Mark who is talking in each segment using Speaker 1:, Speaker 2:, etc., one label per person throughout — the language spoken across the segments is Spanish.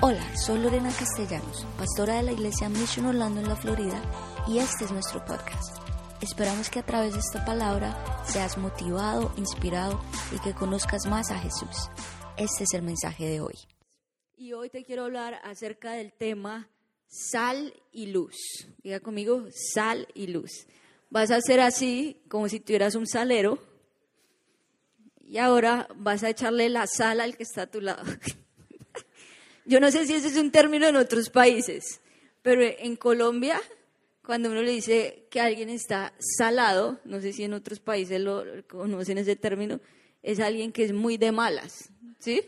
Speaker 1: Hola, soy Lorena Castellanos, pastora de la iglesia Mission Orlando en la Florida, y este es nuestro podcast. Esperamos que a través de esta palabra seas motivado, inspirado y que conozcas más a Jesús. Este es el mensaje de hoy.
Speaker 2: Y hoy te quiero hablar acerca del tema sal y luz. Diga conmigo, sal y luz. Vas a hacer así, como si tuvieras un salero, y ahora vas a echarle la sal al que está a tu lado. Yo no sé si ese es un término en otros países, pero en Colombia, cuando uno le dice que alguien está salado, no sé si en otros países lo conocen ese término, es alguien que es muy de malas, ¿sí?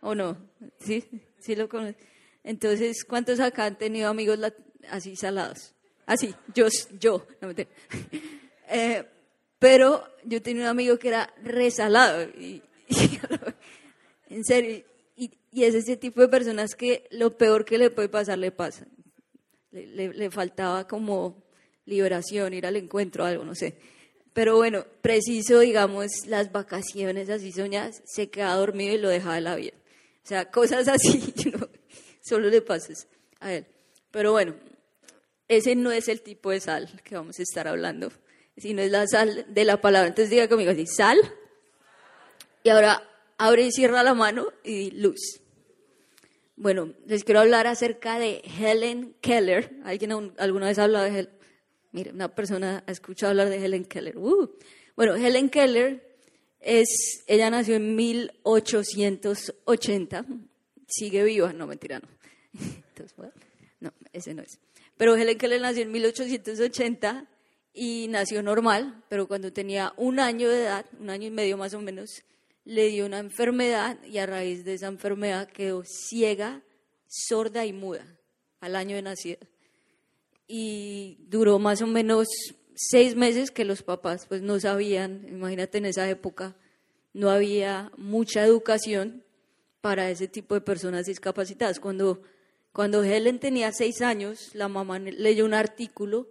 Speaker 2: ¿O no? ¿Sí? ¿Sí lo conocen? Entonces, ¿cuántos acá han tenido amigos así salados? Así, yo, yo, no me eh, pero yo tenía un amigo que era resalado, y, en serio, y es ese tipo de personas que lo peor que le puede pasar le pasa. Le, faltaba como liberación, ir al encuentro, algo, no sé. Pero bueno, preciso, digamos, las vacaciones así soñadas, se queda dormido y lo deja de la vida. O sea, cosas así, solo le pasas a él. Pero bueno, ese no es el tipo de sal que vamos a estar hablando, sino es la sal de la palabra. Entonces diga conmigo así, sal. Y ahora abre y cierra la mano y luz. Bueno, les quiero hablar acerca de Helen Keller. ¿Alguien alguna vez ha hablado de Helen? Mire, una persona ha escuchado hablar de Helen Keller. Uh. Bueno, Helen Keller es, ella nació en 1880, sigue viva, no mentira, no. no, ese no es. Pero Helen Keller nació en 1880 y nació normal, pero cuando tenía un año de edad, un año y medio más o menos, le dio una enfermedad y a raíz de esa enfermedad quedó ciega, sorda y muda al año de nacida. Y duró más o menos seis meses que los papás pues no sabían, imagínate en esa época, no había mucha educación para ese tipo de personas discapacitadas. Cuando, cuando Helen tenía seis años, la mamá leyó un artículo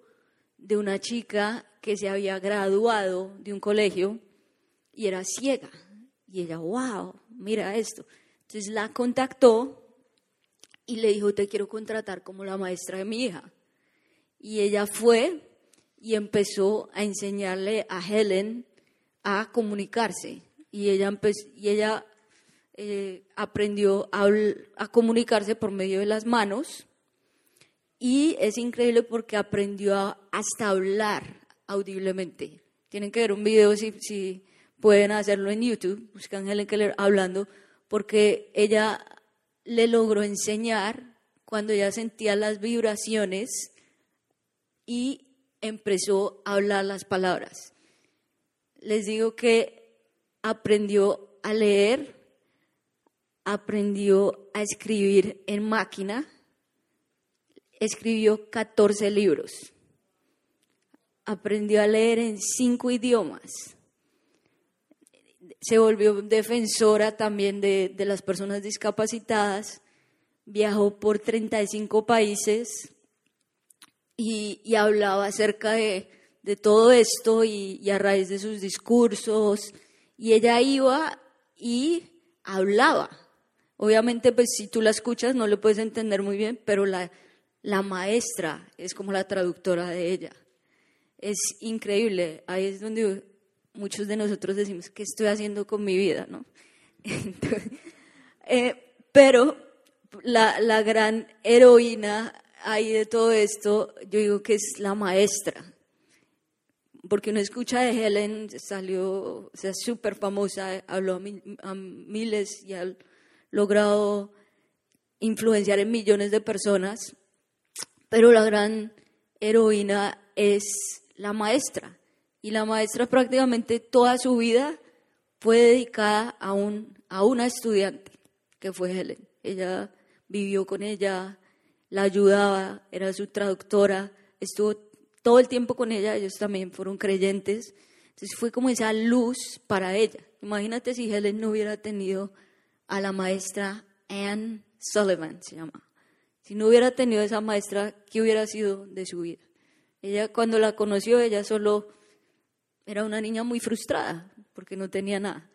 Speaker 2: de una chica que se había graduado de un colegio y era ciega. Y ella, wow, mira esto. Entonces la contactó y le dijo, te quiero contratar como la maestra de mi hija. Y ella fue y empezó a enseñarle a Helen a comunicarse. Y ella, y ella eh, aprendió a, a comunicarse por medio de las manos. Y es increíble porque aprendió a, hasta hablar audiblemente. Tienen que ver un video si pueden hacerlo en YouTube, buscan Helen Keller hablando, porque ella le logró enseñar cuando ella sentía las vibraciones y empezó a hablar las palabras. Les digo que aprendió a leer, aprendió a escribir en máquina, escribió 14 libros, aprendió a leer en cinco idiomas se volvió defensora también de, las personas discapacitadas, viajó por 35 países y, hablaba acerca de, todo esto y, a raíz de sus discursos. Y ella iba y hablaba. Obviamente, pues si tú la escuchas no lo puedes entender muy bien, pero la, la maestra es como la traductora de ella. Es increíble. Ahí es donde muchos de nosotros decimos, ¿qué estoy haciendo con mi vida? ¿no? Eh, pero la, la, gran heroína ahí de todo esto, yo digo que es la maestra. Porque uno escucha de Helen, salió, o sea, súper famosa, habló a, miles y ha logrado influenciar en millones de personas, pero la gran heroína es la maestra. Y la maestra prácticamente toda su vida fue dedicada a, un, a una estudiante, que fue Helen. Ella vivió con ella, la ayudaba, era su traductora, estuvo todo el tiempo con ella, ellos también fueron creyentes. Entonces fue como esa luz para ella. Imagínate si Helen no hubiera tenido a la maestra Anne Sullivan, se llama. Si no hubiera tenido esa maestra, ¿qué hubiera sido de su vida? Ella cuando la conoció, ella solo era una niña muy frustrada porque no tenía nada.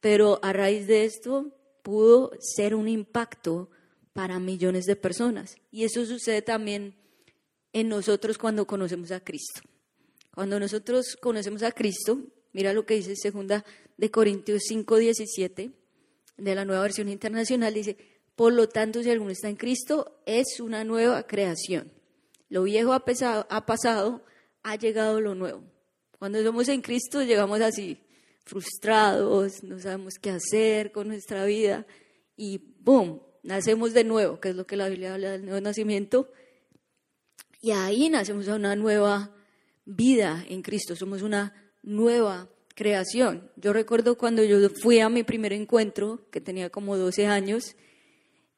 Speaker 2: Pero a raíz de esto pudo ser un impacto para millones de personas. Y eso sucede también en nosotros cuando conocemos a Cristo. Cuando nosotros conocemos a Cristo, mira lo que dice segunda de Corintios 5, 17, de la nueva versión internacional, dice, por lo tanto, si alguno está en Cristo, es una nueva creación. Lo viejo ha, pasado, ha llegado lo nuevo. Cuando somos en Cristo llegamos así, frustrados, no sabemos qué hacer con nuestra vida y ¡boom! Nacemos de nuevo, que es lo que la Biblia habla del nuevo nacimiento. Y ahí nacemos a una nueva vida en Cristo, somos una nueva creación. Yo recuerdo cuando yo fui a mi primer encuentro, que tenía como 12 años,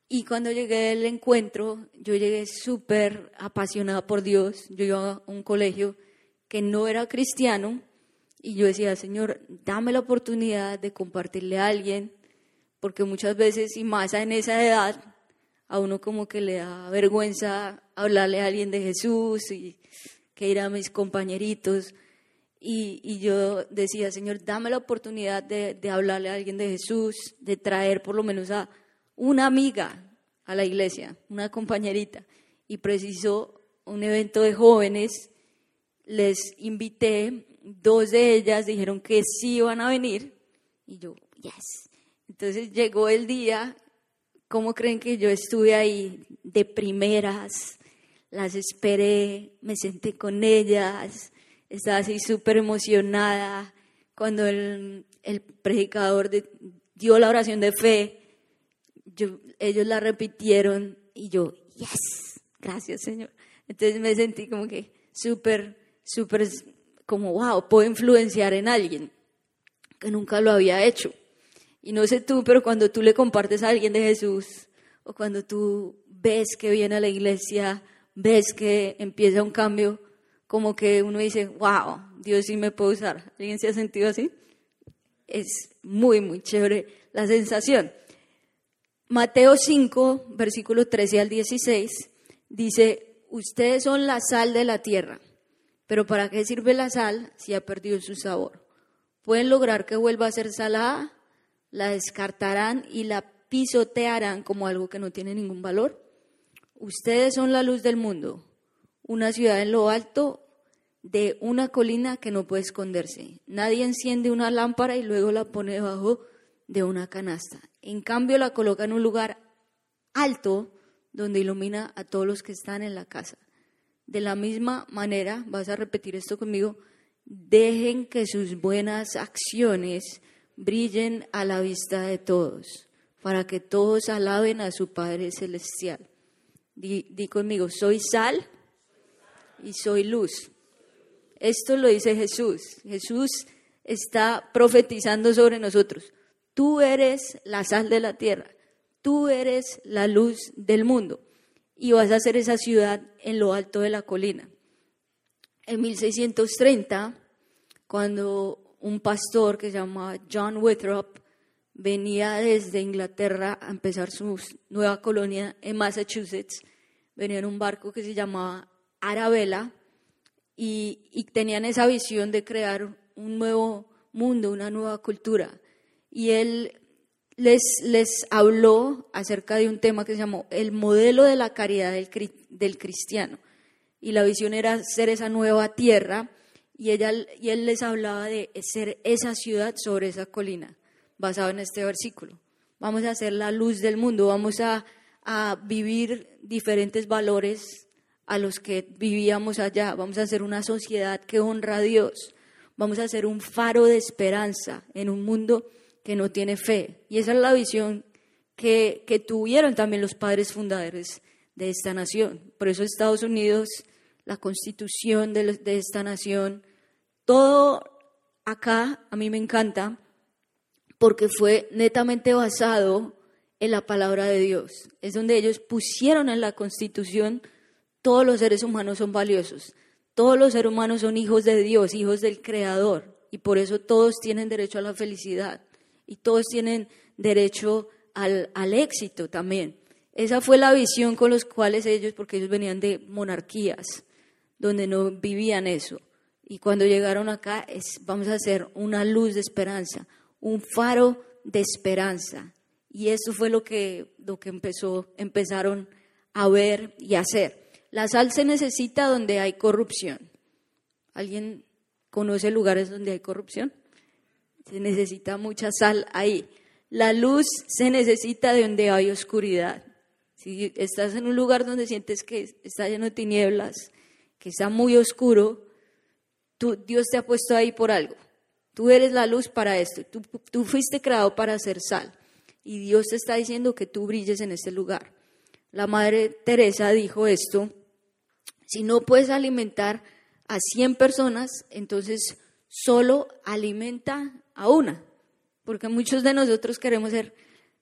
Speaker 2: y cuando llegué al encuentro, yo llegué súper apasionada por Dios. Yo iba a un colegio que no era cristiano y yo decía, Señor, dame la oportunidad de compartirle a alguien, porque muchas veces, y más en esa edad, a uno como que le da vergüenza hablarle a alguien de Jesús y que ir a mis compañeritos. Y, yo decía, Señor, dame la oportunidad de, de hablarle a alguien de Jesús, de traer por lo menos a una amiga a la iglesia, una compañerita. Y precisó un evento de jóvenes, les invité, dos de ellas dijeron que sí iban a venir. Y yo, yes. Entonces llegó el día, ¿cómo creen que yo estuve ahí de primeras? las esperé, me senté con ellas, estaba así súper emocionada. Cuando el, predicador dio la oración de fe, ellos la repitieron y yo, yes, gracias Señor. Entonces me sentí como que súper, súper, como, wow, puedo influenciar en alguien que nunca lo había hecho. Y no sé tú, pero cuando tú le compartes a alguien de Jesús, o cuando tú ves que viene a la iglesia, ves que empieza un cambio, como que uno dice, wow, Dios sí me puede usar. ¿Alguien se ha sentido así? Es muy, muy chévere la sensación. Mateo 5, versículo 13 al 16, dice, ustedes son la sal de la tierra, pero ¿para qué sirve la sal si ha perdido su sabor? Pueden lograr que vuelva a ser salada, la descartarán y la pisotearán como algo que no tiene ningún valor. Ustedes son la luz del mundo, una ciudad en lo alto de una colina que no puede esconderse. Nadie enciende una lámpara y luego la pone debajo de una canasta. En cambio, la coloca en un lugar alto donde ilumina a todos los que están en la casa. De la misma manera, vas a repetir esto conmigo, dejen que sus buenas acciones brillen a la vista de todos, para que todos alaben a su Padre Celestial. Di, conmigo, soy sal y soy luz. Esto lo dice Jesús. Jesús está profetizando sobre nosotros. Tú eres la sal de la tierra. Tú eres la luz del mundo. Y vas a hacer esa ciudad en lo alto de la colina. En 1630, cuando un pastor que se llama John Withrop venía desde Inglaterra a empezar su nueva colonia en Massachusetts. Venía en un barco que se llamaba Arabella y, tenían esa visión de crear un nuevo mundo, una nueva cultura. Y él les, les habló acerca de un tema que se llamó el modelo de la caridad del, del cristiano. Y la visión era ser esa nueva tierra y, ella, y él les hablaba de ser esa ciudad sobre esa colina basado en este versículo. Vamos a ser la luz del mundo, vamos a, vivir diferentes valores a los que vivíamos allá, vamos a hacer una sociedad que honra a Dios, vamos a ser un faro de esperanza en un mundo que no tiene fe. Y esa es la visión que, tuvieron también los padres fundadores de esta nación. Por eso Estados Unidos, la constitución de, de esta nación, todo acá a mí me encanta porque fue netamente basado en la palabra de Dios. Es donde ellos pusieron en la constitución todos los seres humanos son valiosos, todos los seres humanos son hijos de Dios, hijos del Creador, y por eso todos tienen derecho a la felicidad y todos tienen derecho al, al éxito también. Esa fue la visión con los cuales ellos, porque ellos venían de monarquías, donde no vivían eso. Y cuando llegaron acá, es, vamos a hacer una luz de esperanza, un faro de esperanza. Y eso fue lo que, lo que empezó, empezaron a ver y a hacer. La sal se necesita donde hay corrupción. ¿Alguien conoce lugares donde hay corrupción? Se necesita mucha sal ahí. La luz se necesita de donde hay oscuridad. Si estás en un lugar donde sientes que está lleno de tinieblas, que está muy oscuro, tú, Dios te ha puesto ahí por algo. Tú eres la luz para esto. Tú, tú fuiste creado para hacer sal. Y Dios te está diciendo que tú brilles en este lugar. La Madre Teresa dijo esto, si no puedes alimentar a 100 personas, entonces solo alimenta a una, porque muchos de nosotros queremos ser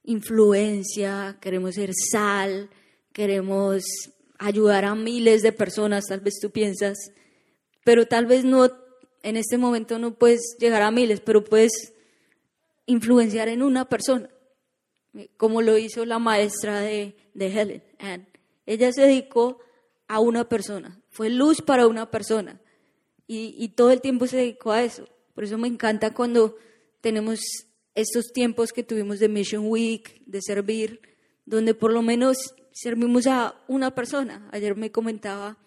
Speaker 2: influencia, queremos ser sal, queremos ayudar a miles de personas, tal vez tú piensas, pero tal vez no, en este momento no puedes llegar a miles, pero puedes influenciar en una persona, como lo hizo la maestra de, Helen, Anne. Ella se dedicó a una persona, fue luz para una persona. Y todo el tiempo se dedicó a eso. Por eso me encanta cuando tenemos estos tiempos que tuvimos de Mission Week, de servir, donde por lo menos servimos a una persona. Ayer me comentaba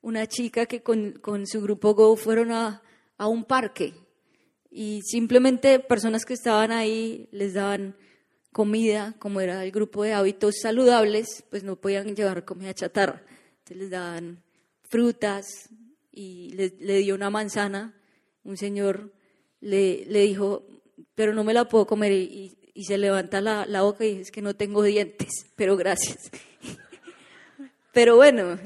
Speaker 2: una chica que con, con su grupo Go fueron a, a, un parque y simplemente personas que estaban ahí les daban comida, como era el grupo de hábitos saludables, pues no podían llevar comida chatarra. Entonces les daban frutas y le, le dio una manzana. Un señor le, le dijo, pero no me la puedo comer y, se levanta la, la, boca y es que no tengo dientes, pero gracias. pero bueno,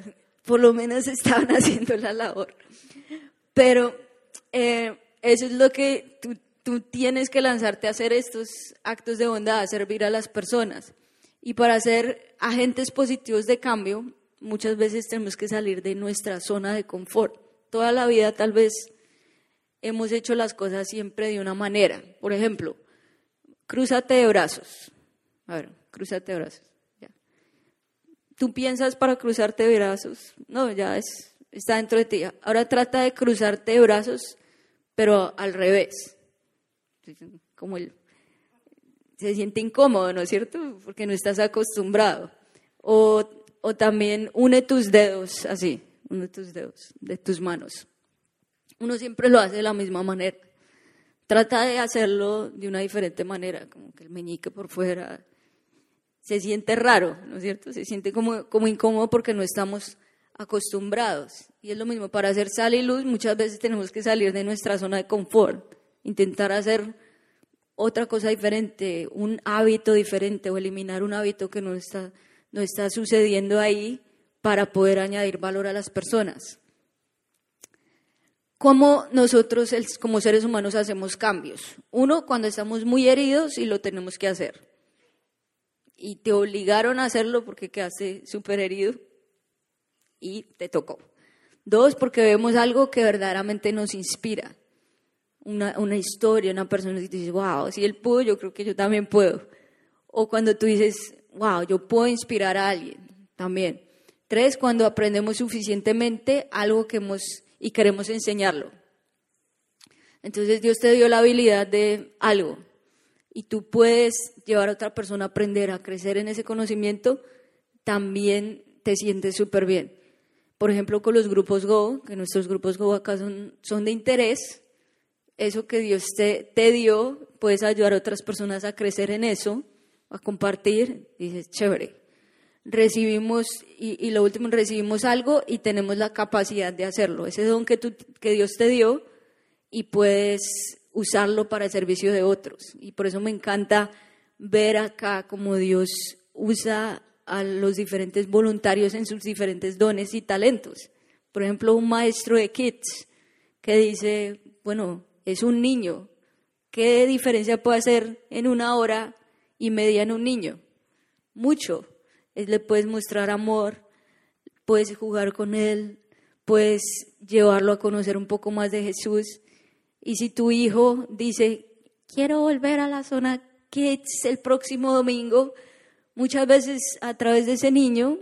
Speaker 2: por lo menos estaban haciendo la labor. Pero eh, eso es lo que tú, tú tienes que lanzarte a hacer estos actos de bondad, a servir a las personas. Y para ser agentes positivos de cambio, muchas veces tenemos que salir de nuestra zona de confort. Toda la vida tal vez hemos hecho las cosas siempre de una manera. Por ejemplo, cruzate de brazos. A ver, cruzate de brazos. Ya. Tú piensas para cruzarte de brazos. No, ya es, está dentro de ti. Ahora trata de cruzarte de brazos, pero al revés. Como el, se siente incómodo, ¿no es cierto? Porque no estás acostumbrado. O, o también une tus dedos así, une tus dedos de tus manos uno siempre lo hace de la misma manera. Trata de hacerlo de una diferente manera, como que el meñique por fuera se siente raro, ¿no es cierto? Se siente como, como incómodo porque no estamos acostumbrados. Y es lo mismo, para hacer sal y luz muchas veces tenemos que salir de nuestra zona de confort, intentar hacer otra cosa diferente, un hábito diferente o eliminar un hábito que no está, no está sucediendo ahí para poder añadir valor a las personas cómo nosotros como seres humanos hacemos cambios. Uno, cuando estamos muy heridos y lo tenemos que hacer. Y te obligaron a hacerlo porque quedaste súper herido y te tocó. Dos, porque vemos algo que verdaderamente nos inspira. Una, historia, una persona que dice, wow, si él pudo, yo creo que yo también puedo. O cuando tú dices, wow, yo puedo inspirar a alguien también. Tres, cuando aprendemos suficientemente algo que hemos y queremos enseñarlo. Entonces Dios te dio la habilidad de algo y tú puedes llevar a otra persona a aprender, a crecer en ese conocimiento, también te sientes súper bien. Por ejemplo, con los grupos Go, que nuestros grupos Go acá son, son de interés, eso que Dios te, te dio, puedes ayudar a otras personas a crecer en eso, a compartir, dices, chévere recibimos, y, lo último, recibimos algo y tenemos la capacidad de hacerlo. Ese don que, tú, que Dios te dio y puedes usarlo para el servicio de otros. Y por eso me encanta ver acá cómo Dios usa a los diferentes voluntarios en sus diferentes dones y talentos. Por ejemplo, un maestro de kids que dice, bueno, es un niño, ¿qué diferencia puede hacer en una hora y media en un niño? Mucho le puedes mostrar amor, puedes jugar con él, puedes llevarlo a conocer un poco más de Jesús. Y si tu hijo dice, quiero volver a la zona Kids el próximo domingo, muchas veces a través de ese niño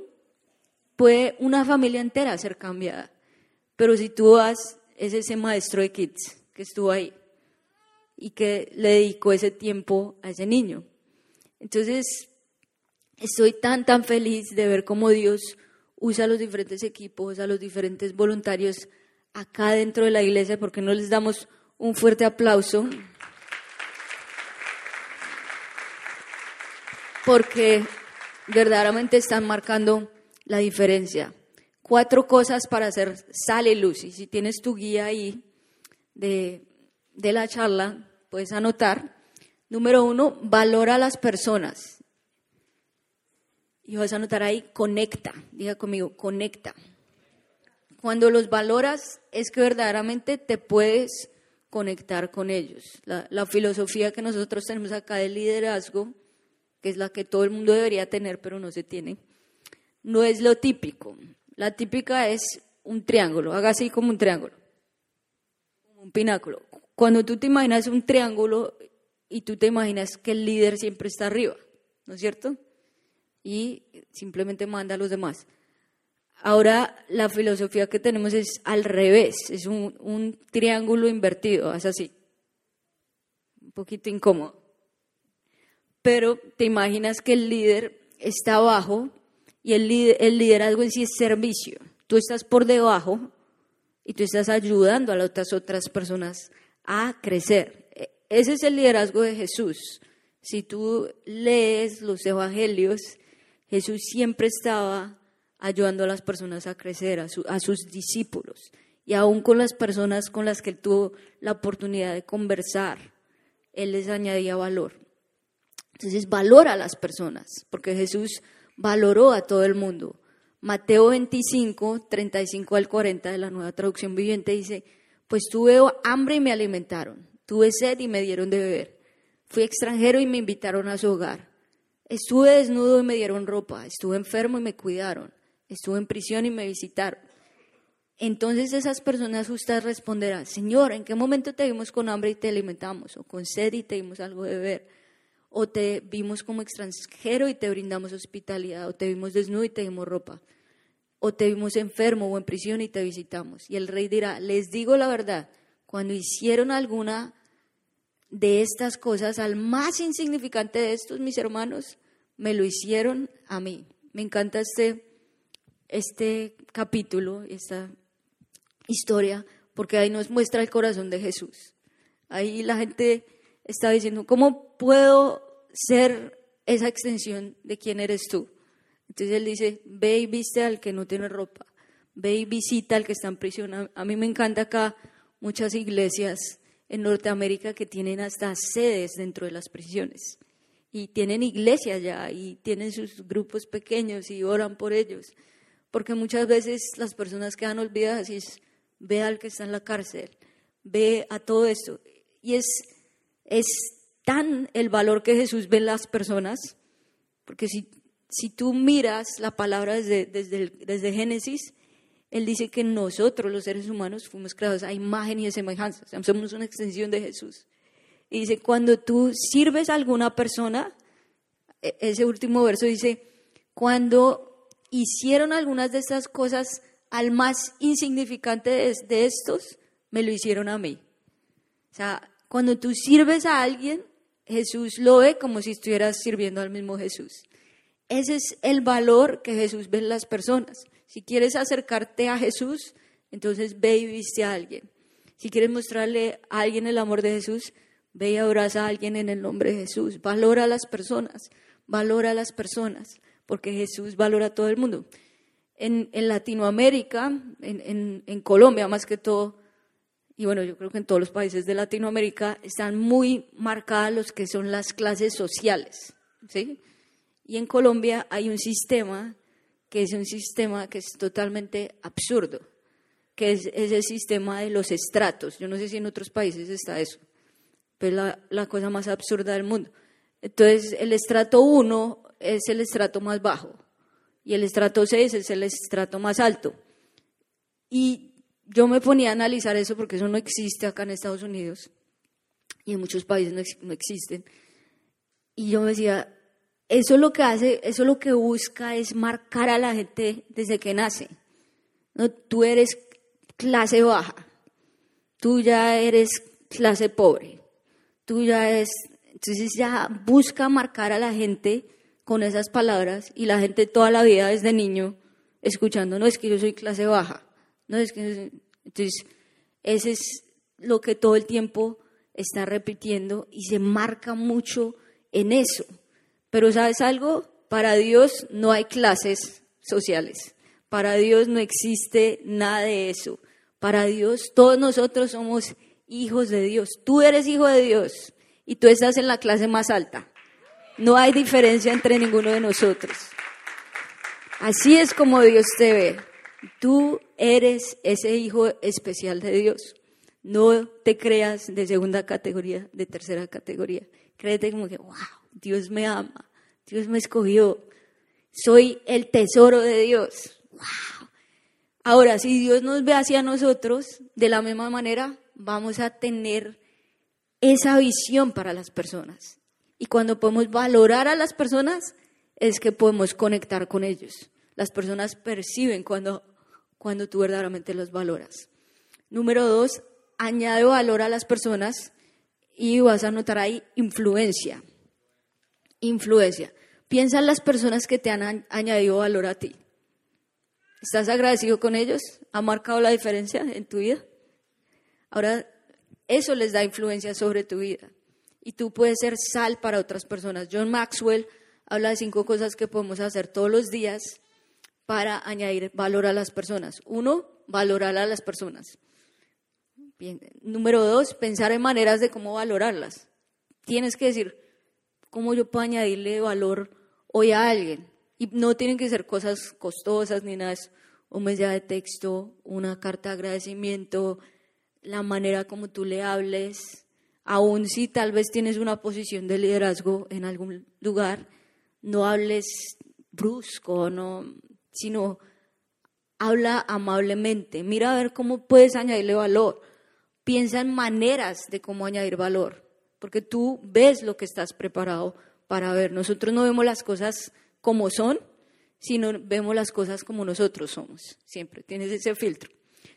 Speaker 2: puede una familia entera ser cambiada. Pero si tú vas, es ese maestro de Kids que estuvo ahí y que le dedicó ese tiempo a ese niño. Entonces, estoy tan, tan feliz de ver cómo Dios usa a los diferentes equipos, a los diferentes voluntarios acá dentro de la iglesia, porque no les damos un fuerte aplauso. Porque verdaderamente están marcando la diferencia. Cuatro cosas para hacer sale luz. Y si tienes tu guía ahí de, de la charla, puedes anotar. Número uno, valora a las personas. Y vas a anotar ahí, conecta. Diga conmigo, conecta. Cuando los valoras es que verdaderamente te puedes conectar con ellos. La, la filosofía que nosotros tenemos acá del liderazgo, que es la que todo el mundo debería tener, pero no se tiene, no es lo típico. La típica es un triángulo, haga así como un triángulo, como un pináculo. Cuando tú te imaginas un triángulo y tú te imaginas que el líder siempre está arriba, ¿no es cierto? Y simplemente manda a los demás. Ahora la filosofía que tenemos es al revés, es un, un triángulo invertido, es así, un poquito incómodo. Pero te imaginas que el líder está abajo y el, el liderazgo en sí es servicio. Tú estás por debajo y tú estás ayudando a las otras, otras personas a crecer. E, ese es el liderazgo de Jesús. Si tú lees los evangelios, Jesús siempre estaba ayudando a las personas a crecer, a, a, sus discípulos. Y aún con las personas con las que él tuvo la oportunidad de conversar, él les añadía valor. Entonces valora a las personas, porque Jesús valoró a todo el mundo. Mateo 25, 35 al 40 de la nueva traducción viviente dice, pues tuve hambre y me alimentaron, tuve sed y me dieron de beber, fui extranjero y me invitaron a su hogar, estuve desnudo y me dieron ropa, estuve enfermo y me cuidaron, estuve en prisión y me visitaron. Entonces esas personas justas responderán, Señor, ¿en qué momento te vimos con hambre y te alimentamos? ¿O con sed y te dimos algo de beber? o te vimos como extranjero y te brindamos hospitalidad, o te vimos desnudo y te dimos ropa, o te vimos enfermo o en prisión y te visitamos. Y el rey dirá, les digo la verdad, cuando hicieron alguna de estas cosas al más insignificante de estos, mis hermanos, me lo hicieron a mí. Me encanta este, este capítulo, esta historia, porque ahí nos muestra el corazón de Jesús. Ahí la gente está diciendo, ¿cómo puedo ser esa extensión de quién eres tú? Entonces él dice, ve y viste al que no tiene ropa, ve y visita al que está en prisión. A mí me encanta acá muchas iglesias en Norteamérica que tienen hasta sedes dentro de las prisiones y tienen iglesias ya y tienen sus grupos pequeños y oran por ellos. Porque muchas veces las personas quedan olvidadas y es, ve al que está en la cárcel, ve a todo esto. Y es es tan el valor que Jesús ve en las personas, porque si, si tú miras la palabra desde, desde, desde Génesis, Él dice que nosotros los seres humanos fuimos creados a imagen y a semejanza, somos una extensión de Jesús. Y dice, cuando tú sirves a alguna persona, e, ese último verso dice, cuando hicieron algunas de estas cosas al más insignificante de, de estos, me lo hicieron a mí. O sea, cuando tú sirves a alguien, Jesús lo ve como si estuvieras sirviendo al mismo Jesús. Ese es el valor que Jesús ve en las personas. Si quieres acercarte a Jesús, entonces ve y viste a alguien. Si quieres mostrarle a alguien el amor de Jesús, ve y abraza a alguien en el nombre de Jesús. Valora a las personas, valora a las personas, porque Jesús valora a todo el mundo. En, Latinoamérica, en, en Colombia más que todo, y bueno, yo creo que en todos los países de Latinoamérica están muy marcadas los que son las clases sociales, ¿sí? Y en Colombia hay un sistema que es un sistema que es totalmente absurdo, que es, el sistema de los estratos. Yo no sé si en otros países está eso, pero es la, cosa más absurda del mundo. Entonces, el estrato 1 es el estrato más bajo y el estrato 6 es el estrato más alto. Y yo me ponía a analizar eso porque eso no existe acá en Estados Unidos y en muchos países no, existen. Y yo me decía, eso lo que hace, eso lo que busca es marcar a la gente desde que nace. No, tú eres clase baja, tú ya eres clase pobre, tú ya eres, Entonces ya busca marcar a la gente con esas palabras y la gente toda la vida desde niño escuchando, no es que yo soy clase baja, no es que... Entonces, ese es lo que todo el tiempo está repitiendo y se marca mucho en eso. Pero sabes algo, para Dios no hay clases sociales, para Dios no existe nada de eso. Para Dios todos nosotros somos hijos de Dios. Tú eres hijo de Dios y tú estás en la clase más alta. No hay diferencia entre ninguno de nosotros. Así es como Dios te ve. Tú eres ese hijo especial de Dios. No te creas de segunda categoría, de tercera categoría. Créete como que, wow, Dios me ama, Dios me escogió, soy el tesoro de Dios. Wow. Ahora, si Dios nos ve hacia nosotros, de la misma manera vamos a tener esa visión para las personas. Y cuando podemos valorar a las personas, es que podemos conectar con ellos. Las personas perciben cuando, cuando tú verdaderamente los valoras. Número dos, añade valor a las personas y vas a notar ahí influencia. Influencia. Piensa en las personas que te han añadido valor a ti. ¿Estás agradecido con ellos? ¿Ha marcado la diferencia en tu vida? Ahora, eso les da influencia sobre tu vida. Y tú puedes ser sal para otras personas. John Maxwell habla de cinco cosas que podemos hacer todos los días para añadir valor a las personas. Uno, valorar a las personas. Número dos, pensar en maneras de cómo valorarlas. Tienes que decir, ¿cómo yo puedo añadirle valor hoy a alguien? Y no tienen que ser cosas costosas ni nada. Un mensaje de texto, una carta de agradecimiento, la manera como tú le hables. Aún si tal vez tienes una posición de liderazgo en algún lugar, no hables brusco, no, sino habla amablemente. Mira a ver cómo puedes añadirle valor piensa en maneras de cómo añadir valor, porque tú ves lo que estás preparado para ver. Nosotros no vemos las cosas como son, sino vemos las cosas como nosotros somos. Siempre tienes ese filtro.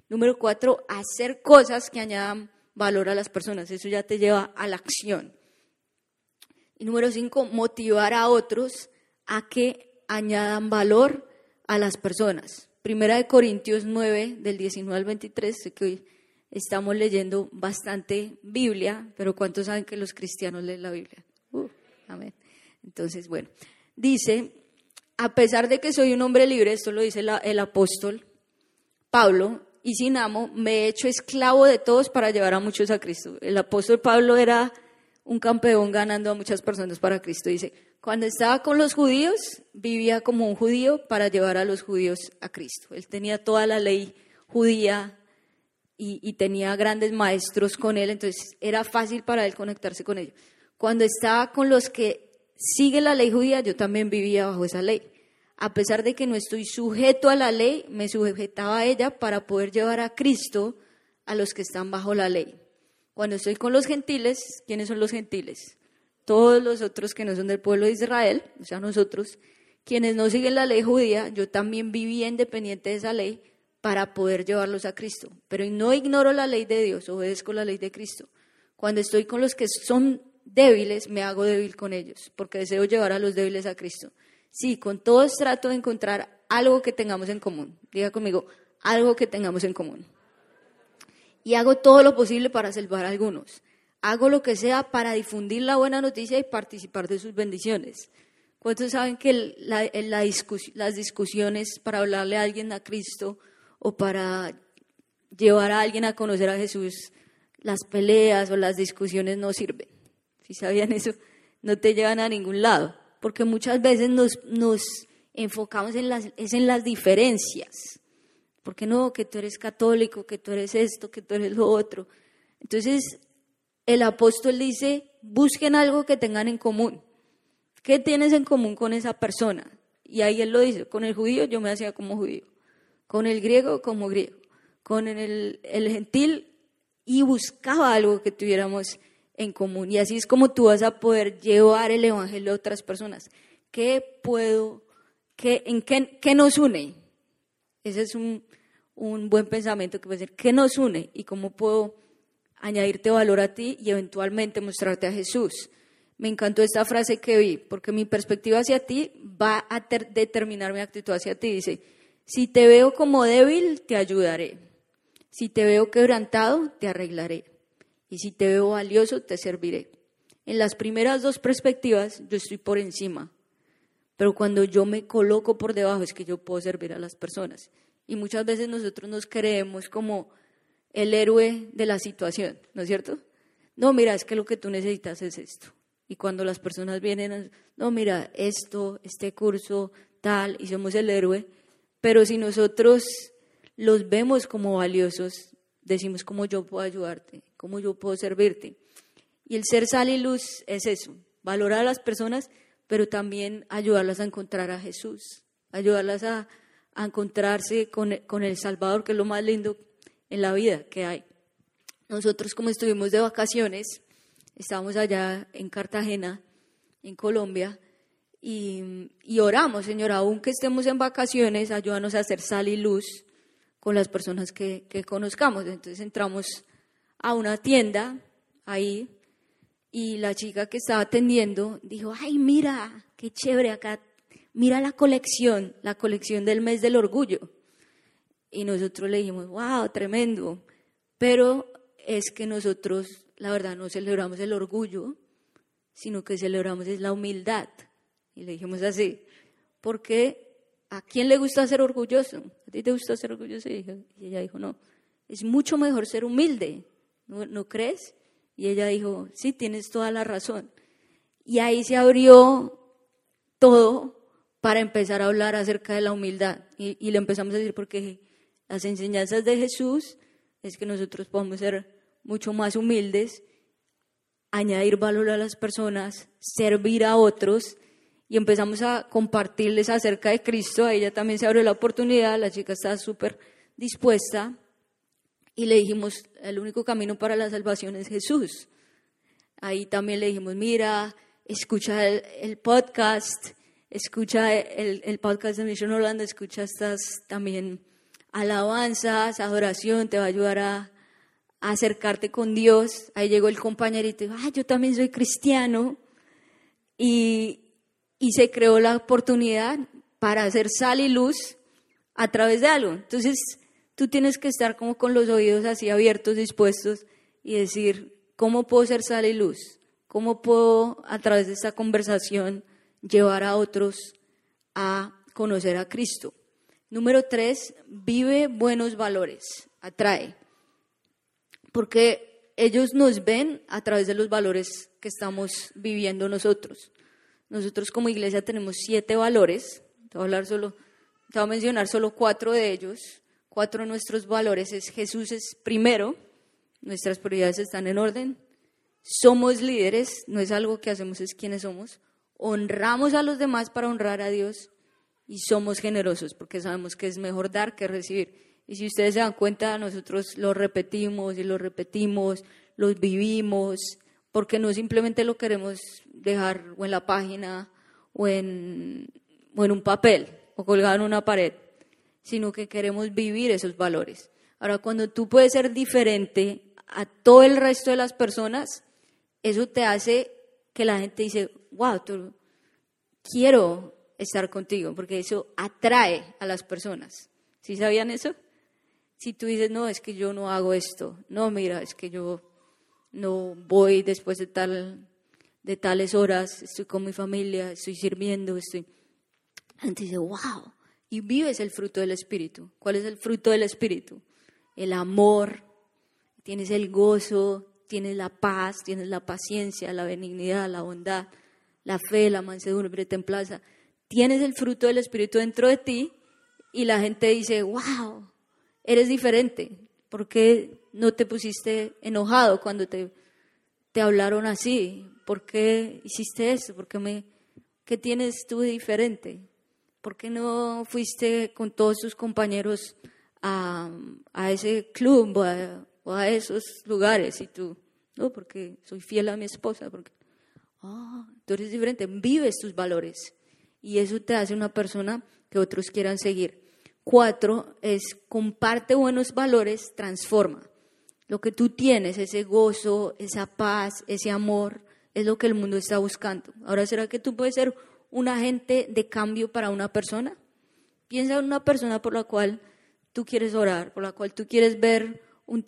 Speaker 2: Número cuatro, hacer cosas que añadan valor a las personas. Eso ya te lleva a la acción. Y número cinco, motivar a otros a que añadan valor a las personas. Primera de Corintios 9, del 19 al 23, que hoy estamos leyendo bastante Biblia, pero ¿cuántos saben que los cristianos leen la Biblia? Uh, amén. Entonces, bueno, dice, a pesar de que soy un hombre libre, esto lo dice el apóstol Pablo, y sin amo, me he hecho esclavo de todos para llevar a muchos a Cristo. El apóstol Pablo era un campeón ganando a muchas personas para Cristo. Dice, cuando estaba con los judíos, vivía como un judío para llevar a los judíos a Cristo. Él tenía toda la ley judía y, tenía grandes maestros con él, entonces era fácil para él conectarse con ellos. Cuando estaba con los que siguen la ley judía, yo también vivía bajo esa ley. A pesar de que no estoy sujeto a la ley, me sujetaba a ella para poder llevar a Cristo a los que están bajo la ley. Cuando estoy con los gentiles, ¿quiénes son los gentiles? Todos los otros que no son del pueblo de Israel, o sea, nosotros, quienes no siguen la ley judía, yo también vivía independiente de esa ley para poder llevarlos a Cristo. Pero no ignoro la ley de Dios, obedezco la ley de Cristo. Cuando estoy con los que son débiles, me hago débil con ellos, porque deseo llevar a los débiles a Cristo. Sí, con todos trato de encontrar algo que tengamos en común. Diga conmigo, algo que tengamos en común. Y hago todo lo posible para salvar a algunos. Hago lo que sea para difundir la buena noticia y participar de sus bendiciones. ¿Cuántos saben que las discusiones para hablarle a alguien a Cristo o para llevar a alguien a conocer a Jesús, las peleas o las discusiones no sirven. Si sabían eso, no te llevan a ningún lado, porque muchas veces nos, enfocamos en las, en las diferencias. Porque no, que tú eres católico, que tú eres esto, que tú eres lo otro. Entonces, el apóstol dice, busquen algo que tengan en común. ¿Qué tienes en común con esa persona? Y ahí él lo dice, con el judío yo me hacía como judío con el griego como griego, con el, gentil y buscaba algo que tuviéramos en común. Y así es como tú vas a poder llevar el Evangelio a otras personas. ¿Qué puedo, qué, en qué, qué nos une? Ese es un, un buen pensamiento que puede ser, ¿qué nos une? Y cómo puedo añadirte valor a ti y eventualmente mostrarte a Jesús. me encantó esta frase que vi, porque mi perspectiva hacia ti va a determinar mi actitud hacia ti. Dice, si te veo como débil, te ayudaré. Si te veo quebrantado, te arreglaré. Y si te veo valioso, te serviré. En las primeras dos perspectivas, yo estoy por encima. Pero cuando yo me coloco por debajo, es que yo puedo servir a las personas. Y muchas veces nosotros nos creemos como el héroe de la situación, ¿no es cierto? No, mira, es que lo que tú necesitas es esto. Y cuando las personas vienen, no, mira, esto, este curso, tal, y somos el héroe, pero si nosotros los vemos como valiosos, decimos cómo yo puedo ayudarte, cómo yo puedo servirte. Y el ser sal y luz es eso, valorar a las personas, pero también ayudarlas a encontrar a Jesús, ayudarlas a, encontrarse con, con el Salvador, que es lo más lindo en la vida que hay. Nosotros como estuvimos de vacaciones, estábamos allá en Cartagena, en Colombia, y, oramos, Señor, aunque estemos en vacaciones, ayúdanos a hacer sal y luz con las personas que, que conozcamos. Entonces entramos a una tienda ahí y la chica que estaba atendiendo dijo, ay, mira, qué chévere acá, mira la colección, la colección del mes del orgullo. Y nosotros le dijimos, wow, tremendo. Pero es que nosotros la verdad no celebramos el orgullo, sino que celebramos es la humildad. Y le dijimos así, porque ¿a quién le gusta ser orgulloso? ¿A ti te gusta ser orgulloso? Y ella dijo, no, es mucho mejor ser humilde, ¿no, ¿no crees? Y ella dijo, sí, tienes toda la razón. Y ahí se abrió todo para empezar a hablar acerca de la humildad. Y, y, le empezamos a decir, porque las enseñanzas de Jesús es que nosotros podemos ser mucho más humildes, añadir valor a las personas, servir a otros y empezamos a compartirles acerca de Cristo. A ella también se abrió la oportunidad, la chica estaba súper dispuesta y le dijimos, el único camino para la salvación es Jesús. Ahí también le dijimos, mira, escucha el, podcast, escucha el, el, podcast de Mission Holanda, escucha estas también alabanzas, adoración, te va a ayudar a, acercarte con Dios. Ahí llegó el compañerito ah, yo también soy cristiano. Y, y se creó la oportunidad para hacer sal y luz a través de algo. Entonces, tú tienes que estar como con los oídos así abiertos, dispuestos y decir, ¿cómo puedo ser sal y luz? ¿Cómo puedo a través de esta conversación llevar a otros a conocer a Cristo? Número tres, vive buenos valores, atrae porque ellos nos ven a través de los valores que estamos viviendo nosotros. Nosotros como iglesia tenemos siete valores, te voy a, hablar solo, te voy a mencionar solo cuatro de ellos. Cuatro de nuestros valores es Jesús es primero, nuestras prioridades están en orden, somos líderes, no es algo que hacemos, es quienes somos, honramos a los demás para honrar a Dios y somos generosos porque sabemos que es mejor dar que recibir. Y si ustedes se dan cuenta, nosotros lo repetimos y lo repetimos, los vivimos, porque no simplemente lo queremos dejar o en la página o en, o en un papel o colgado en una pared, sino que queremos vivir esos valores. Ahora, cuando tú puedes ser diferente a todo el resto de las personas, eso te hace que la gente dice, wow, quiero estar contigo, porque eso atrae a las personas. ¿Sí sabían eso? Si tú dices, no, es que yo no hago esto, no, mira, es que yo no voy después de, tal, de tales horas, estoy con mi familia, estoy sirviendo, estoy... Entonces dice, wow, y vives el fruto del Espíritu. ¿Cuál es el fruto del Espíritu? El amor, tienes el gozo, tienes la paz, tienes la paciencia, la benignidad, la bondad, la fe, la mansedumbre, templanza. Tienes el fruto del Espíritu dentro de ti y la gente dice, wow, eres diferente. ¿Por qué no te pusiste enojado cuando te, te hablaron así? ¿Por qué hiciste eso? ¿Por qué, me, qué tienes tú de diferente? ¿Por qué no fuiste con todos tus compañeros a, a ese club o a, esos lugares? Y tú, no, porque soy fiel a mi esposa. Porque, ah, tú eres diferente, vives tus valores. Y eso te hace una persona que otros quieran seguir. Cuatro es comparte buenos valores, transforma. Lo que tú tienes, ese gozo, esa paz, ese amor, es lo que el mundo está buscando. Ahora, ¿será que tú puedes ser un agente de cambio para una persona? Piensa en una persona por la cual tú quieres orar, por la cual tú quieres ver un,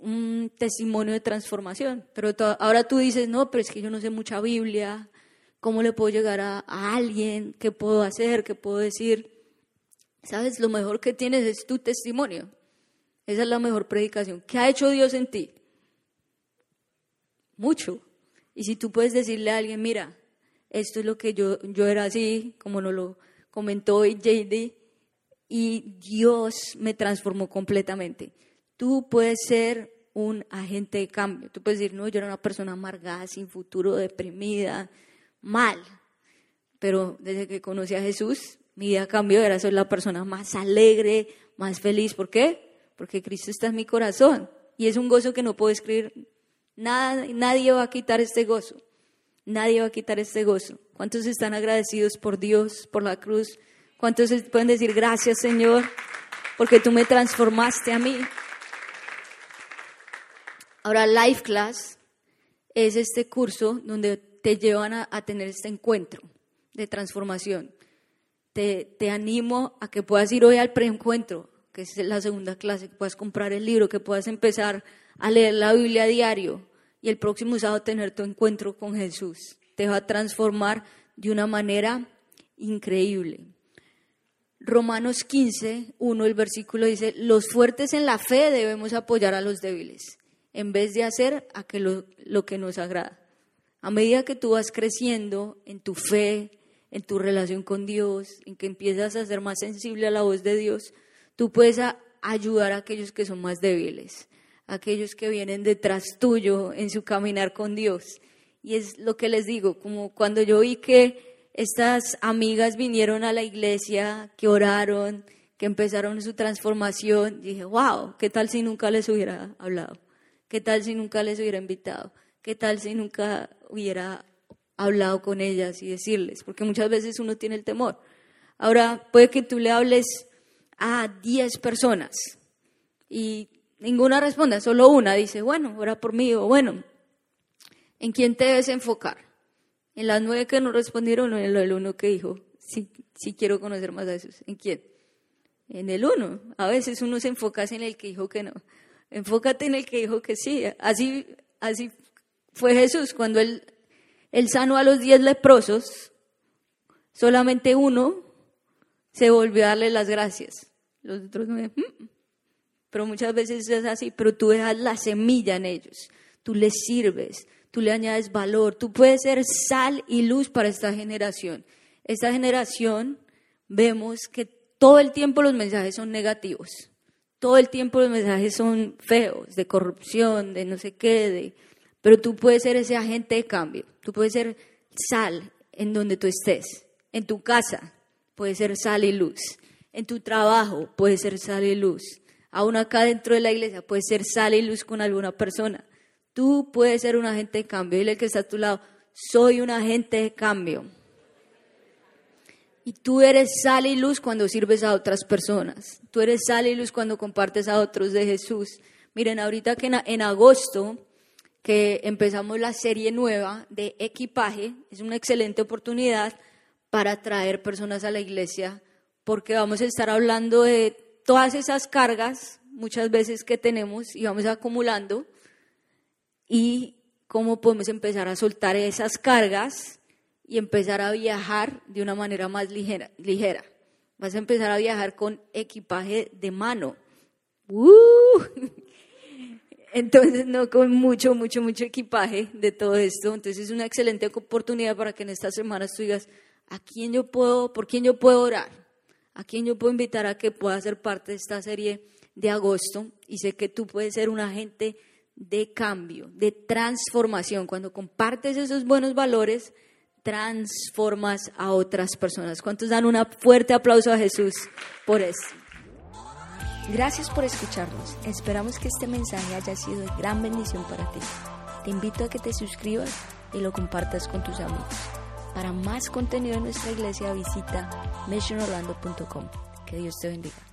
Speaker 2: un testimonio de transformación. Pero ahora tú dices, no, pero es que yo no sé mucha Biblia, ¿cómo le puedo llegar a, a alguien? ¿Qué puedo hacer? ¿Qué puedo decir? ¿Sabes? Lo mejor que tienes es tu testimonio. Esa es la mejor predicación. ¿Qué ha hecho Dios en ti? Mucho. Y si tú puedes decirle a alguien, mira, esto es lo que yo, yo era así, como nos lo comentó hoy JD, y Dios me transformó completamente. Tú puedes ser un agente de cambio. Tú puedes decir, no, yo era una persona amargada, sin futuro, deprimida, mal. Pero desde que conocí a Jesús, mi vida cambió, ahora soy la persona más alegre, más feliz. ¿Por qué? Porque Cristo está en mi corazón. Y es un gozo que no puedo escribir. Nada, nadie va a quitar este gozo. Nadie va a quitar este gozo. ¿Cuántos están agradecidos por Dios, por la cruz? ¿Cuántos pueden decir gracias, Señor, porque tú me transformaste a mí? Ahora, Life Class es este curso donde te llevan a, a tener este encuentro de transformación te, animo a que puedas ir hoy al preencuentro, que es la segunda clase, que puedas comprar el libro, que puedas empezar a leer la Biblia a diario y el próximo sábado tener tu encuentro con Jesús. Te va a transformar de una manera increíble. Romanos 15, 1, el versículo dice, los fuertes en la fe debemos apoyar a los débiles, en vez de hacer lo que nos agrada. A medida que tú vas creciendo en tu fe, en tu relación con Dios, en que empiezas a ser más sensible a la voz de Dios, tú puedes ayudar a aquellos que son más débiles, a aquellos que vienen detrás tuyo en su caminar con Dios. Y es lo que les digo, como cuando yo vi que estas amigas vinieron a la iglesia, que oraron, que empezaron su transformación, dije, wow, ¿qué tal si nunca les hubiera hablado? ¿Qué tal si nunca les hubiera invitado? ¿Qué tal si nunca hubiera hablado con ellas y decirles, porque muchas veces uno tiene el temor. Ahora, puede que tú le hables a 10 personas y ninguna responda, solo una dice, bueno, ora por mí, o bueno, ¿en quién te debes enfocar? En las nueve que no respondieron en el uno que dijo, sí, sí quiero conocer más a Jesús. ¿En quién? En el uno. A veces uno se enfoca en el que dijo que no. Enfócate en el que dijo que sí. Así, así fue Jesús cuando él él sanó a los diez leprosos, solamente uno se volvió a darle las gracias. Los otros no. Mm". Pero muchas veces es así, pero tú dejas la semilla en ellos, tú les sirves, tú le añades valor, tú puedes ser sal y luz para esta generación. Esta generación vemos que todo el tiempo los mensajes son negativos, todo el tiempo los mensajes son feos, de corrupción, de no sé qué, de pero tú puedes ser ese agente de cambio. Tú puedes ser sal en donde tú estés. En tu casa puedes ser sal y luz. En tu trabajo puedes ser sal y luz. Aún acá dentro de la iglesia puedes ser sal y luz con alguna persona. Tú puedes ser un agente de cambio. Dile que está a tu lado, soy un agente de cambio. Y tú eres sal y luz cuando sirves a otras personas. Tú eres sal y luz cuando compartes a otros de Jesús. Miren, ahorita que en agosto que empezamos la serie nueva de equipaje. Es una excelente oportunidad para traer personas a la iglesia porque vamos a estar hablando de todas esas cargas muchas veces que tenemos y vamos acumulando y cómo podemos empezar a soltar esas cargas y empezar a viajar de una manera más ligera. ligera. Vas a empezar a viajar con equipaje de mano. ¡Uh! Entonces, no con mucho, mucho, mucho equipaje de todo esto. Entonces, es una excelente oportunidad para que en estas semanas tú digas, ¿a quién yo puedo, por quién yo puedo orar? ¿A quién yo puedo invitar a que pueda ser parte de esta serie de agosto? Y sé que tú puedes ser un agente de cambio, de transformación. Cuando compartes esos buenos valores, transformas a otras personas. ¿Cuántos dan un fuerte aplauso a Jesús por eso?
Speaker 1: Gracias por escucharnos. Esperamos que este mensaje haya sido de gran bendición para ti. Te invito a que te suscribas y lo compartas con tus amigos. Para más contenido en nuestra iglesia visita missionorlando.com. Que Dios te bendiga.